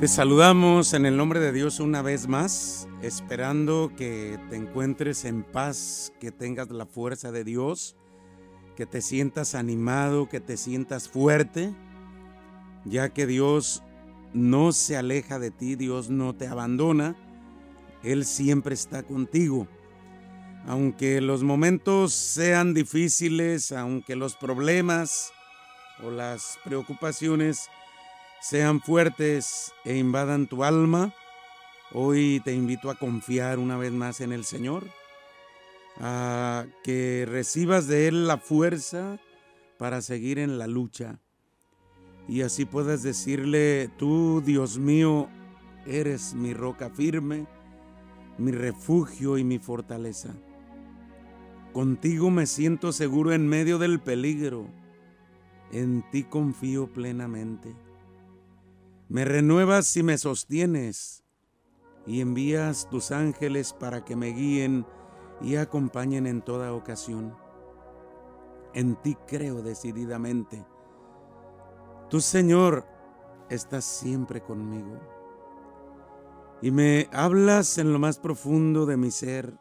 Te saludamos en el nombre de Dios una vez más, esperando que te encuentres en paz, que tengas la fuerza de Dios, que te sientas animado, que te sientas fuerte, ya que Dios no se aleja de ti, Dios no te abandona, Él siempre está contigo. Aunque los momentos sean difíciles, aunque los problemas o las preocupaciones sean fuertes e invadan tu alma, hoy te invito a confiar una vez más en el Señor, a que recibas de Él la fuerza para seguir en la lucha y así puedas decirle, tú Dios mío, eres mi roca firme, mi refugio y mi fortaleza. Contigo me siento seguro en medio del peligro, en ti confío plenamente. Me renuevas y me sostienes, y envías tus ángeles para que me guíen y acompañen en toda ocasión. En ti creo decididamente. Tu Señor estás siempre conmigo. Y me hablas en lo más profundo de mi ser,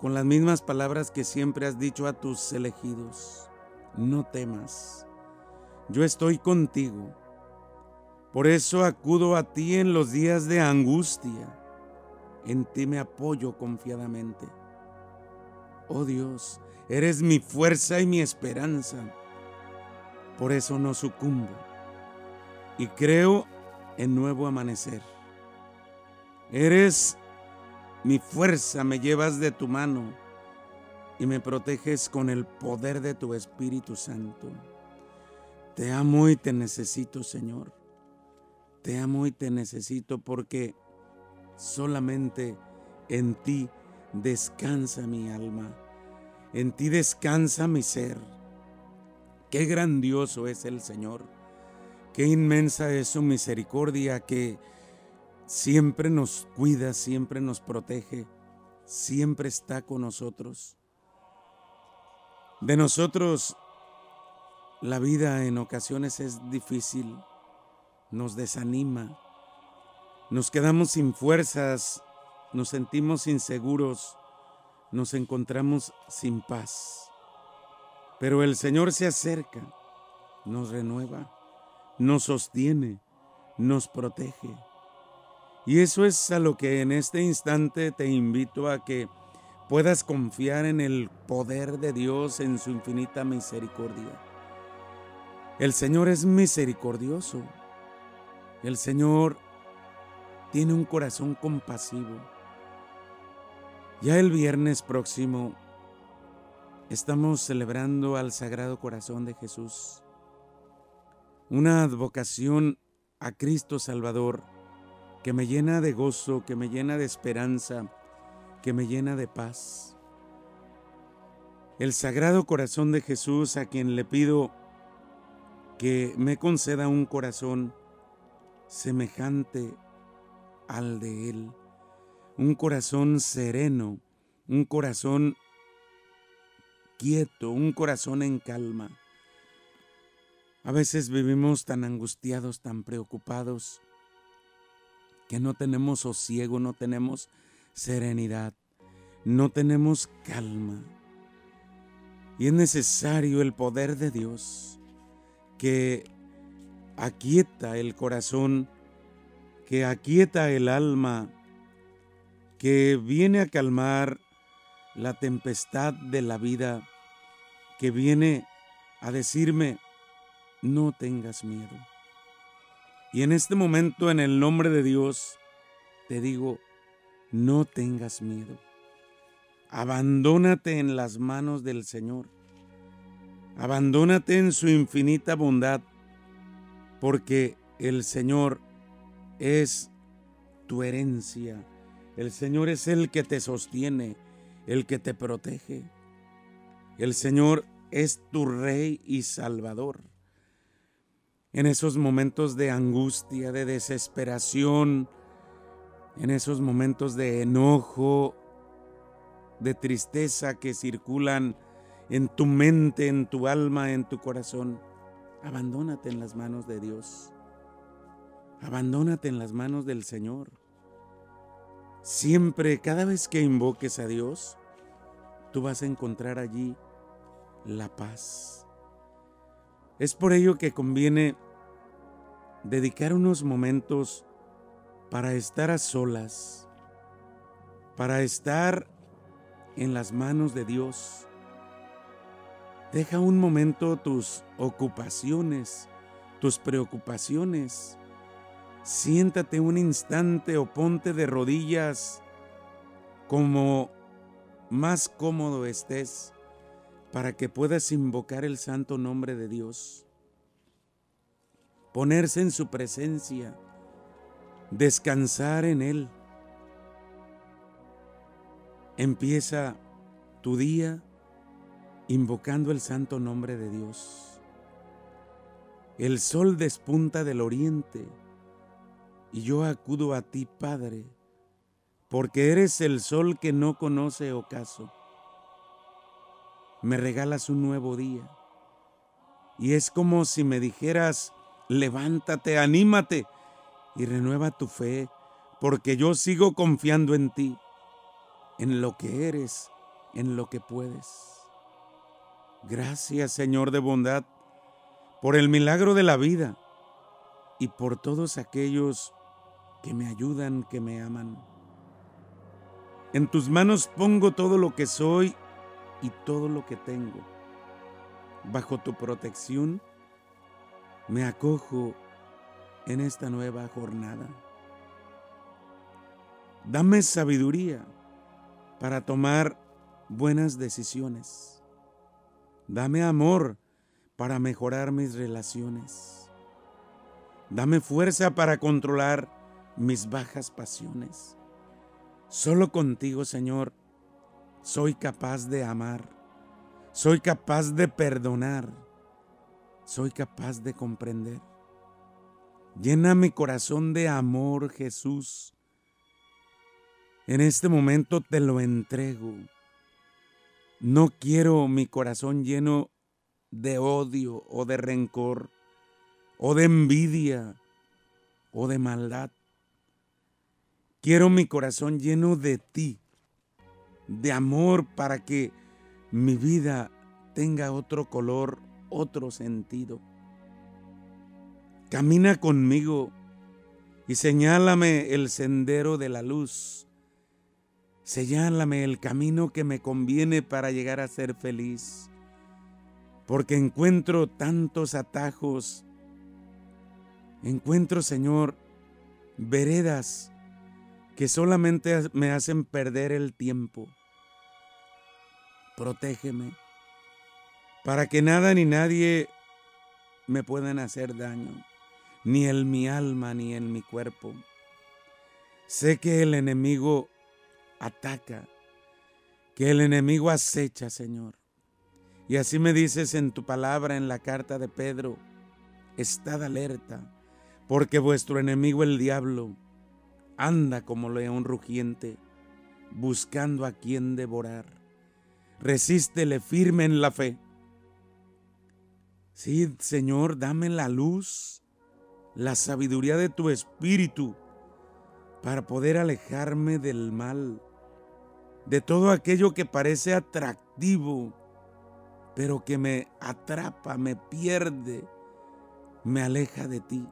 con las mismas palabras que siempre has dicho a tus elegidos. No temas, yo estoy contigo por eso acudo a ti en los días de angustia. En ti me apoyo confiadamente. Oh Dios, eres mi fuerza y mi esperanza. Por eso no sucumbo. Y creo en nuevo amanecer. Eres mi fuerza, me llevas de tu mano y me proteges con el poder de tu Espíritu Santo. Te amo y te necesito, Señor. Te amo y te necesito porque solamente en ti descansa mi alma, en ti descansa mi ser. Qué grandioso es el Señor, qué inmensa es su misericordia que siempre nos cuida, siempre nos protege, siempre está con nosotros. De nosotros la vida en ocasiones es difícil nos desanima, nos quedamos sin fuerzas, nos sentimos inseguros, nos encontramos sin paz. Pero el Señor se acerca, nos renueva, nos sostiene, nos protege. Y eso es a lo que en este instante te invito a que puedas confiar en el poder de Dios, en su infinita misericordia. El Señor es misericordioso. El Señor tiene un corazón compasivo. Ya el viernes próximo estamos celebrando al Sagrado Corazón de Jesús, una advocación a Cristo Salvador que me llena de gozo, que me llena de esperanza, que me llena de paz. El Sagrado Corazón de Jesús a quien le pido que me conceda un corazón semejante al de Él. Un corazón sereno, un corazón quieto, un corazón en calma. A veces vivimos tan angustiados, tan preocupados, que no tenemos sosiego, no tenemos serenidad, no tenemos calma. Y es necesario el poder de Dios que aquieta el corazón, que aquieta el alma, que viene a calmar la tempestad de la vida, que viene a decirme, no tengas miedo. Y en este momento, en el nombre de Dios, te digo, no tengas miedo. Abandónate en las manos del Señor. Abandónate en su infinita bondad porque el Señor es tu herencia. El Señor es el que te sostiene, el que te protege. El Señor es tu Rey y Salvador. En esos momentos de angustia, de desesperación, en esos momentos de enojo, de tristeza que circulan en tu mente, en tu alma, en tu corazón, Abandónate en las manos de Dios. Abandónate en las manos del Señor. Siempre, cada vez que invoques a Dios, tú vas a encontrar allí la paz. Es por ello que conviene dedicar unos momentos para estar a solas, para estar en las manos de Dios. Deja un momento tus ocupaciones, tus preocupaciones. Siéntate un instante o ponte de rodillas como más cómodo estés para que puedas invocar el santo nombre de Dios. Ponerse en su presencia, descansar en Él. Empieza tu día invocando el santo nombre de Dios. El sol despunta del oriente y yo acudo a ti, Padre, porque eres el sol que no conoce ocaso. Me regalas un nuevo día y es como si me dijeras, levántate, anímate y renueva tu fe, porque yo sigo confiando en ti, en lo que eres, en lo que puedes. Gracias, Señor de bondad, por el milagro de la vida y por todos aquellos que me ayudan, que me aman. En tus manos pongo todo lo que soy y todo lo que tengo. Bajo tu protección me acojo en esta nueva jornada. Dame sabiduría para tomar buenas decisiones. Dame amor para mejorar mis relaciones. Dame fuerza para controlar mis bajas pasiones. Solo contigo, Señor, soy capaz de amar. Soy capaz de perdonar. Soy capaz de comprender. Llena mi corazón de amor, Jesús. En este momento te lo entrego. No quiero mi corazón lleno de odio o de rencor o de envidia o de maldad. Quiero mi corazón lleno de ti, de amor para que mi vida tenga otro color, otro sentido. Camina conmigo y señálame el sendero de la luz. Señálame el camino que me conviene para llegar a ser feliz. Porque encuentro tantos atajos. Encuentro, Señor, veredas que solamente me hacen perder el tiempo. Protégeme para que nada ni nadie me puedan hacer daño ni en mi alma, ni en mi cuerpo. Sé que el enemigo ataca, que el enemigo acecha, Señor. Y así me dices en tu palabra en la carta de Pedro, estad alerta, porque vuestro enemigo el diablo anda como león rugiente, buscando a quien devorar. Resístele firme en la fe. Sí, Señor, dame la luz la sabiduría de tu espíritu para poder alejarme del mal, de todo aquello que parece atractivo, pero que me atrapa, me pierde, me aleja de ti.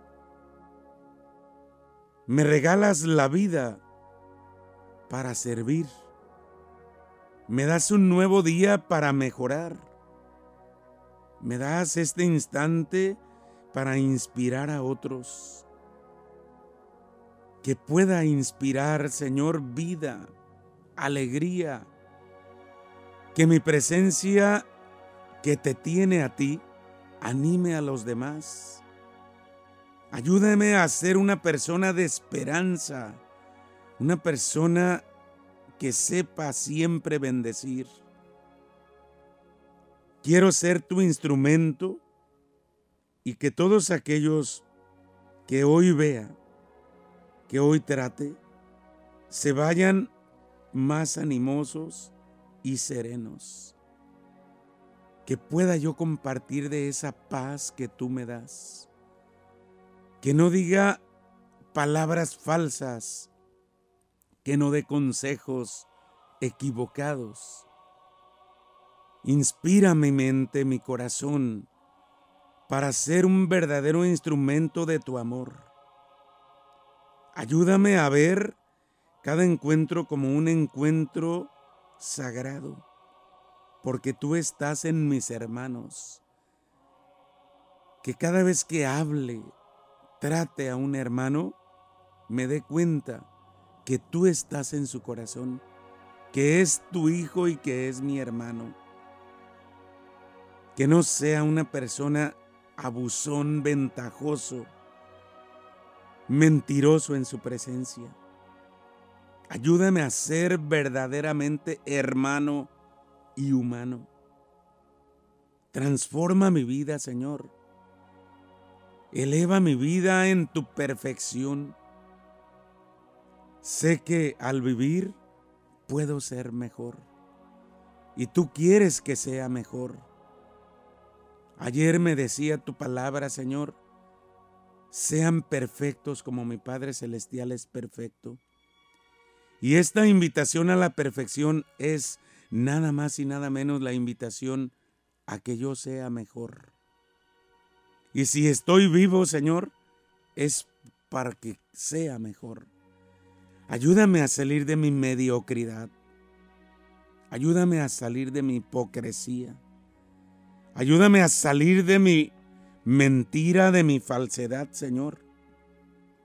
Me regalas la vida para servir. Me das un nuevo día para mejorar. Me das este instante para inspirar a otros. Que pueda inspirar, Señor, vida, alegría. Que mi presencia que te tiene a ti anime a los demás. Ayúdame a ser una persona de esperanza, una persona que sepa siempre bendecir. Quiero ser tu instrumento y que todos aquellos que hoy vea, que hoy trate, se vayan más animosos y serenos. Que pueda yo compartir de esa paz que tú me das. Que no diga palabras falsas, que no dé consejos equivocados. Inspira mi mente, mi corazón, para ser un verdadero instrumento de tu amor. Ayúdame a ver cada encuentro como un encuentro sagrado, porque tú estás en mis hermanos. Que cada vez que hable, trate a un hermano, me dé cuenta que tú estás en su corazón, que es tu hijo y que es mi hermano. Que no sea una persona abusón, ventajoso, mentiroso en su presencia. Ayúdame a ser verdaderamente hermano y humano. Transforma mi vida, Señor. Eleva mi vida en tu perfección. Sé que al vivir puedo ser mejor. Y tú quieres que sea mejor. Ayer me decía tu palabra, Señor, sean perfectos como mi Padre Celestial es perfecto. Y esta invitación a la perfección es nada más y nada menos la invitación a que yo sea mejor. Y si estoy vivo, Señor, es para que sea mejor. Ayúdame a salir de mi mediocridad. Ayúdame a salir de mi hipocresía. Ayúdame a salir de mi mentira, de mi falsedad, Señor.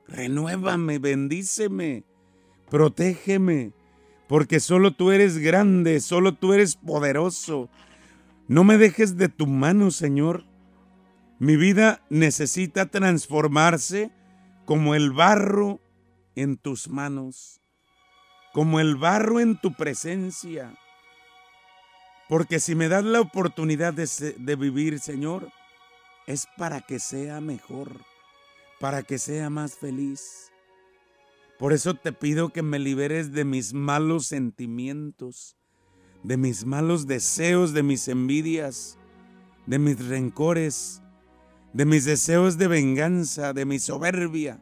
Renuévame, bendíceme protégeme, porque solo tú eres grande, solo tú eres poderoso. No me dejes de tu mano, Señor. Mi vida necesita transformarse como el barro en tus manos, como el barro en tu presencia. Porque si me das la oportunidad de, de, vivir, Señor, es para que sea mejor, para que sea más feliz. Por eso te pido que me liberes de mis malos sentimientos, de mis malos deseos, de mis envidias, de mis rencores, de mis deseos de venganza, de mi soberbia,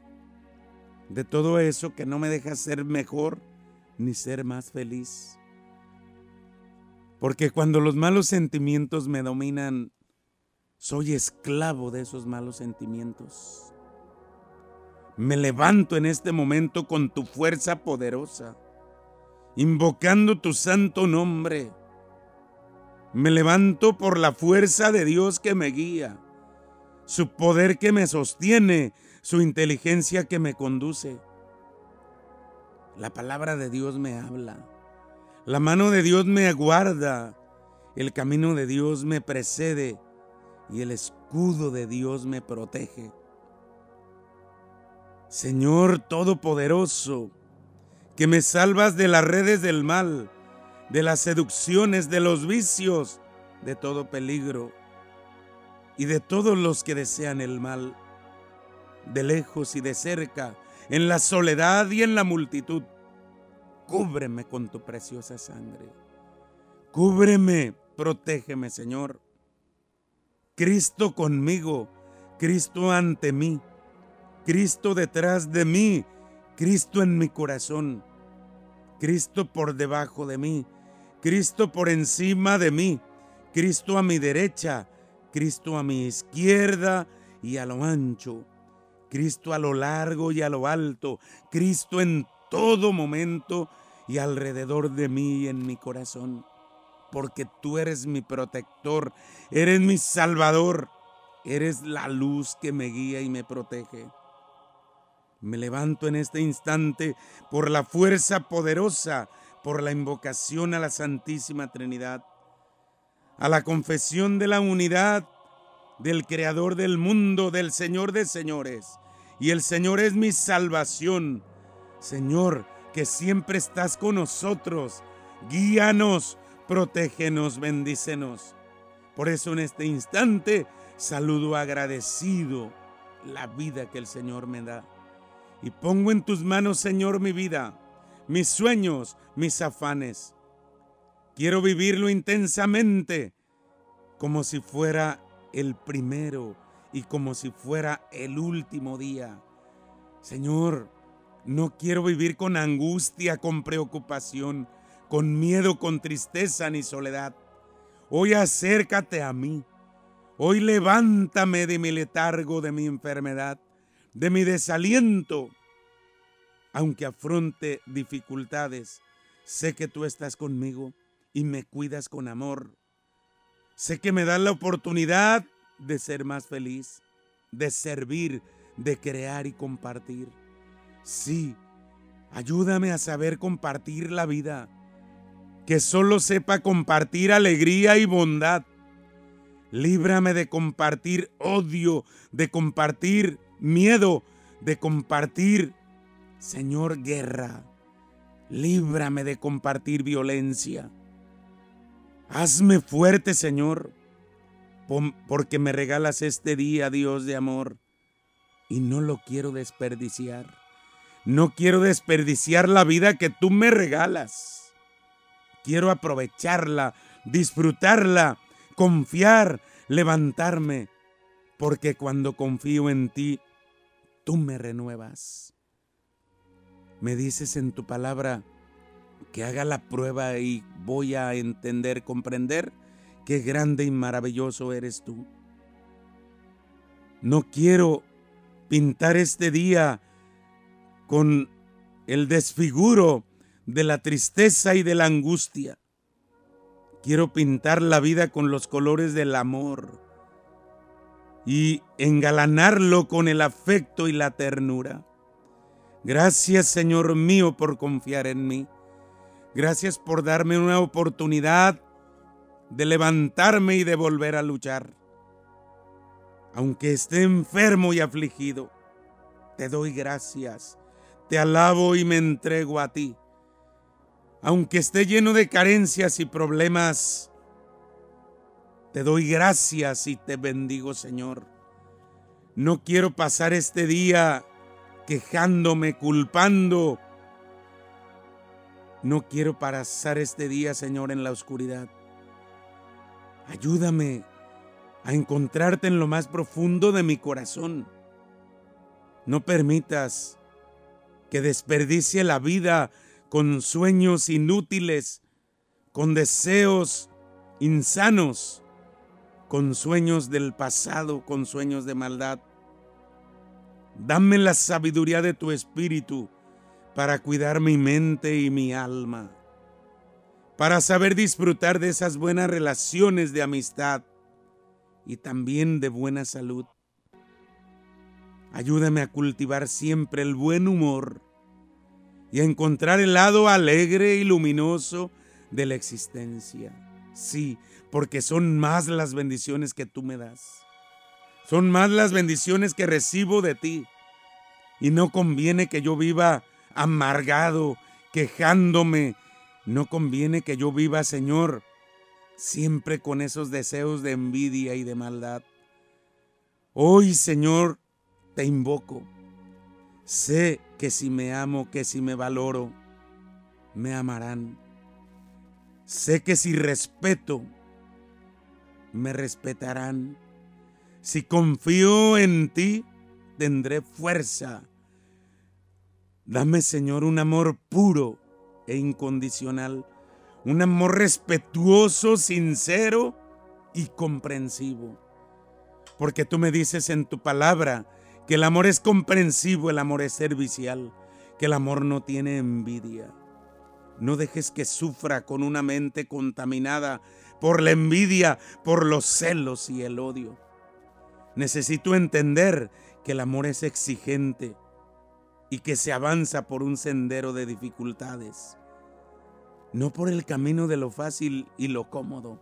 de todo eso que no me deja ser mejor ni ser más feliz. Porque cuando los malos sentimientos me dominan, soy esclavo de esos malos sentimientos. Me levanto en este momento con tu fuerza poderosa, invocando tu santo nombre. Me levanto por la fuerza de Dios que me guía, su poder que me sostiene, su inteligencia que me conduce. La palabra de Dios me habla, la mano de Dios me guarda, el camino de Dios me precede y el escudo de Dios me protege. Señor Todopoderoso, que me salvas de las redes del mal, de las seducciones, de los vicios, de todo peligro y de todos los que desean el mal, de lejos y de cerca, en la soledad y en la multitud. Cúbreme con tu preciosa sangre. Cúbreme, protégeme, Señor. Cristo conmigo, Cristo ante mí Cristo detrás de mí, Cristo en mi corazón, Cristo por debajo de mí, Cristo por encima de mí, Cristo a mi derecha, Cristo a mi izquierda y a lo ancho, Cristo a lo largo y a lo alto, Cristo en todo momento y alrededor de mí y en mi corazón, porque tú eres mi protector, eres mi salvador, eres la luz que me guía y me protege. Me levanto en este instante por la fuerza poderosa, por la invocación a la Santísima Trinidad, a la confesión de la unidad del Creador del mundo, del Señor de señores. Y el Señor es mi salvación. Señor, que siempre estás con nosotros. Guíanos, protégenos, bendícenos. Por eso en este instante saludo agradecido la vida que el Señor me da. Y pongo en tus manos, Señor, mi vida, mis sueños, mis afanes. Quiero vivirlo intensamente, como si fuera el primero y como si fuera el último día. Señor, no quiero vivir con angustia, con preocupación, con miedo, con tristeza ni soledad. Hoy acércate a mí. Hoy levántame de mi letargo, de mi enfermedad, de mi desaliento. Aunque afronte dificultades, sé que tú estás conmigo y me cuidas con amor. Sé que me das la oportunidad de ser más feliz, de servir, de crear y compartir. Sí, ayúdame a saber compartir la vida, que solo sepa compartir alegría y bondad. Líbrame de compartir odio, de compartir miedo, de compartir, Señor, guerra. Líbrame de compartir violencia. Hazme fuerte, Señor, porque me regalas este día, Dios de amor, y no lo quiero desperdiciar. No quiero desperdiciar la vida que tú me regalas. Quiero aprovecharla, disfrutarla, confiar, levantarme, porque cuando confío en ti, tú me renuevas. Me dices en tu palabra, que haga la prueba y voy a entender, comprender qué grande y maravilloso eres tú. No quiero pintar este día con el desfiguro de la tristeza y de la angustia. Quiero pintar la vida con los colores del amor y engalanarlo con el afecto y la ternura. Gracias Señor mío por confiar en mí. Gracias por darme una oportunidad de levantarme y de volver a luchar. Aunque esté enfermo y afligido, te doy gracias, te alabo y me entrego a ti. Aunque esté lleno de carencias y problemas, te doy gracias y te bendigo, Señor. No quiero pasar este día quejándome, culpando, no quiero pasar este día, Señor, en la oscuridad. Ayúdame a encontrarte en lo más profundo de mi corazón. No permitas que desperdicie la vida con sueños inútiles, con deseos insanos, con sueños del pasado, con sueños de maldad. Dame la sabiduría de tu espíritu para cuidar mi mente y mi alma, para saber disfrutar de esas buenas relaciones de amistad y también de buena salud. Ayúdame a cultivar siempre el buen humor y a encontrar el lado alegre y luminoso de la existencia. Sí, porque son más las bendiciones que tú me das. Son más las bendiciones que recibo de ti. Y no conviene que yo viva amargado, quejándome. No conviene que yo viva, Señor, siempre con esos deseos de envidia y de maldad. Hoy, Señor, te invoco. Sé que si me amo, que si me valoro, me amarán. Sé que si respeto, me respetarán. Si confío en ti, tendré fuerza Dame, Señor, un amor puro e incondicional, un amor respetuoso, sincero y comprensivo. Porque tú me dices en tu palabra que el amor es comprensivo, el amor es servicial, que el amor no tiene envidia. No dejes que sufra con una mente contaminada por la envidia, por los celos y el odio. Necesito entender que el amor es exigente, y que se avanza por un sendero de dificultades, no por el camino de lo fácil y lo cómodo,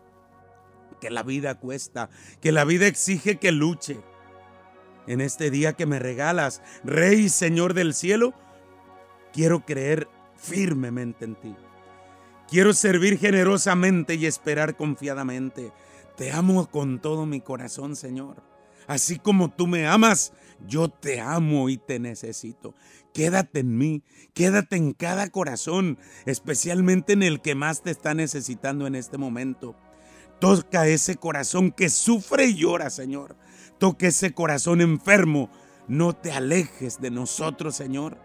que la vida cuesta, que la vida exige que luche. En este día que me regalas, Rey y Señor del cielo, quiero creer firmemente en ti. Quiero servir generosamente y esperar confiadamente. Te amo con todo mi corazón, Señor. Así como tú me amas, yo te amo y te necesito. Quédate en mí, quédate en cada corazón, especialmente en el que más te está necesitando en este momento. Toca ese corazón que sufre y llora, Señor. Toca ese corazón enfermo. no te alejes de nosotros, Señor,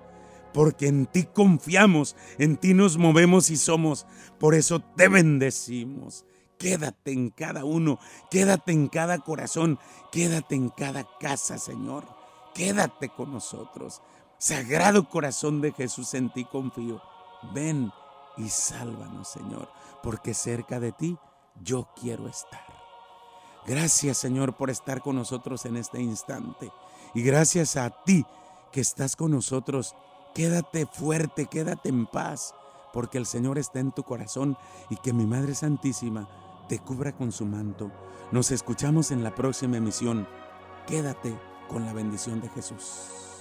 porque en ti confiamos, en ti nos movemos y somos. Por eso te bendecimos. Quédate en cada uno, quédate en cada corazón, quédate en cada casa, Señor. Quédate con nosotros. Sagrado corazón de Jesús, en ti confío. Ven y sálvanos, Señor, porque cerca de ti yo quiero estar. Gracias, Señor, por estar con nosotros en este instante. Y gracias a ti que estás con nosotros. Quédate fuerte, quédate en paz, porque el Señor está en tu corazón y que mi Madre Santísima te cubra con su manto. Nos escuchamos en la próxima emisión. Quédate con la bendición de Jesús.